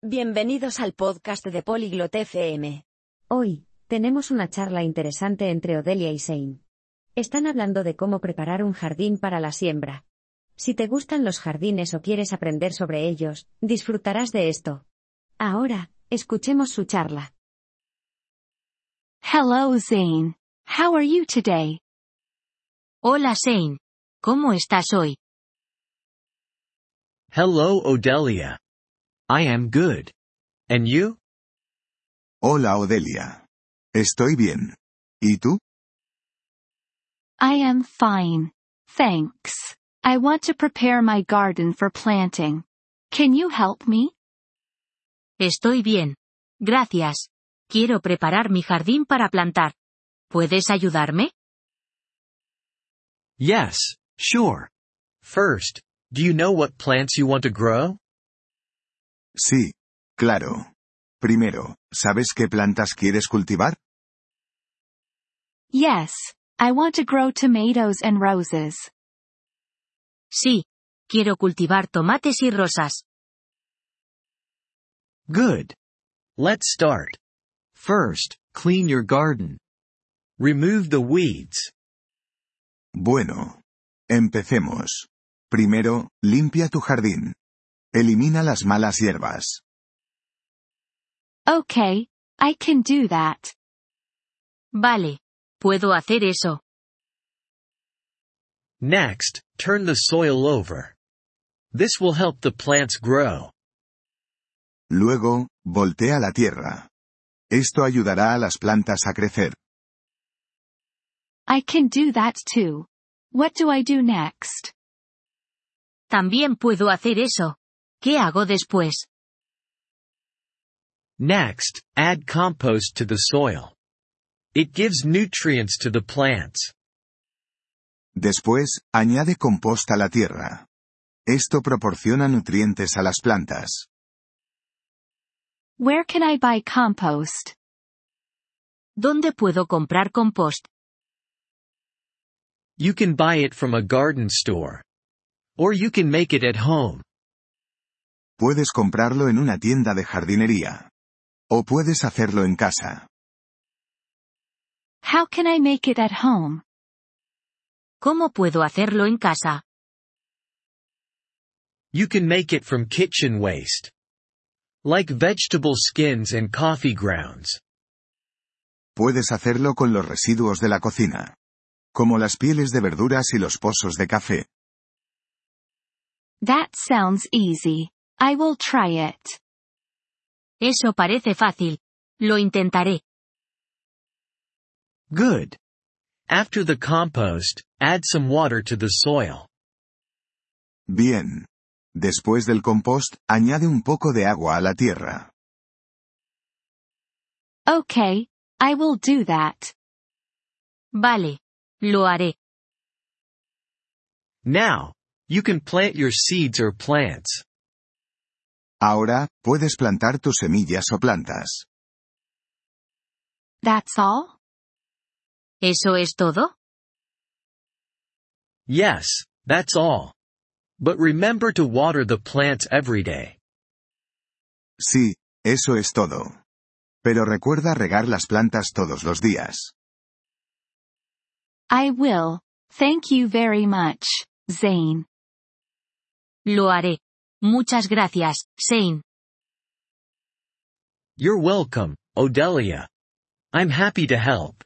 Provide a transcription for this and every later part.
Bienvenidos al podcast de Polyglot FM. Hoy, tenemos una charla interesante entre Odelia y Zane. Están hablando de cómo preparar un jardín para la siembra. Si te gustan los jardines o quieres aprender sobre ellos, disfrutarás de esto. Ahora, escuchemos su charla. Hello Zane. How are you today? Hola Zane. ¿Cómo estás hoy? Hello Odelia. I am good. And you? Hola Odelia. Estoy bien. ¿Y tú? I am fine. Thanks. I want to prepare my garden for planting. Can you help me? Estoy bien. Gracias. Quiero preparar mi jardín para plantar. ¿Puedes ayudarme? Yes, sure. First, do you know what plants you want to grow? Sí. Claro. Primero, ¿sabes qué plantas quieres cultivar? Yes. I want to grow tomatoes and roses. Sí. Quiero cultivar tomates y rosas. Good. Let's start. First, clean your garden. Remove the weeds. Bueno. Empecemos. Primero, limpia tu jardín. Elimina las malas hierbas. Okay. I can do that. Vale. Puedo hacer eso. Next, turn the soil over. This will help the plants grow. Luego, voltea la tierra. Esto ayudará a las plantas a crecer. I can do that too. What do I do next? También puedo hacer eso. ¿Qué hago después? Next, add compost to the soil. It gives nutrients to the plants. Después, añade compost a la tierra. Esto proporciona nutrientes a las plantas. Where can I buy compost? ¿Dónde puedo comprar compost? You can buy it from a garden store. Or you can make it at home. Puedes comprarlo en una tienda de jardinería. O puedes hacerlo en casa. How can I make it at home? ¿Cómo puedo hacerlo en casa? You can make it from kitchen waste. Like vegetable skins and coffee grounds. Puedes hacerlo con los residuos de la cocina. Como las pieles de verduras y los pozos de café. That sounds easy. I will try it. Eso parece fácil. Lo intentaré. Good. After the compost, add some water to the soil. Bien. Después del compost, añade un poco de agua a la tierra. Okay. I will do that. Vale. Lo haré. Now, you can plant your seeds or plants. Ahora, puedes plantar tus semillas o plantas. That's all? ¿Eso es todo? Yes, that's all. But remember to water the plants every day. Sí, eso es todo. Pero recuerda regar las plantas todos los días. I will. Thank you very much, Zane. Lo haré. Muchas gracias, Zane. You're welcome, Odelia. I'm happy to help.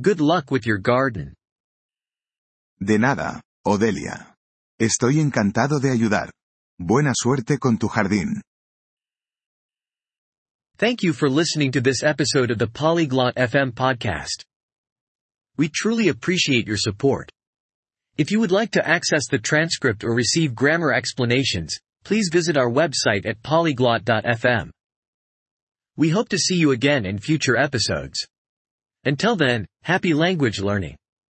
Good luck with your garden. De nada, Odelia. Estoy encantado de ayudar. Buena suerte con tu jardín. Thank you for listening to this episode of the Polyglot FM podcast. We truly appreciate your support. If you would like to access the transcript or receive grammar explanations, please visit our website at polyglot.fm. We hope to see you again in future episodes. Until then, happy language learning.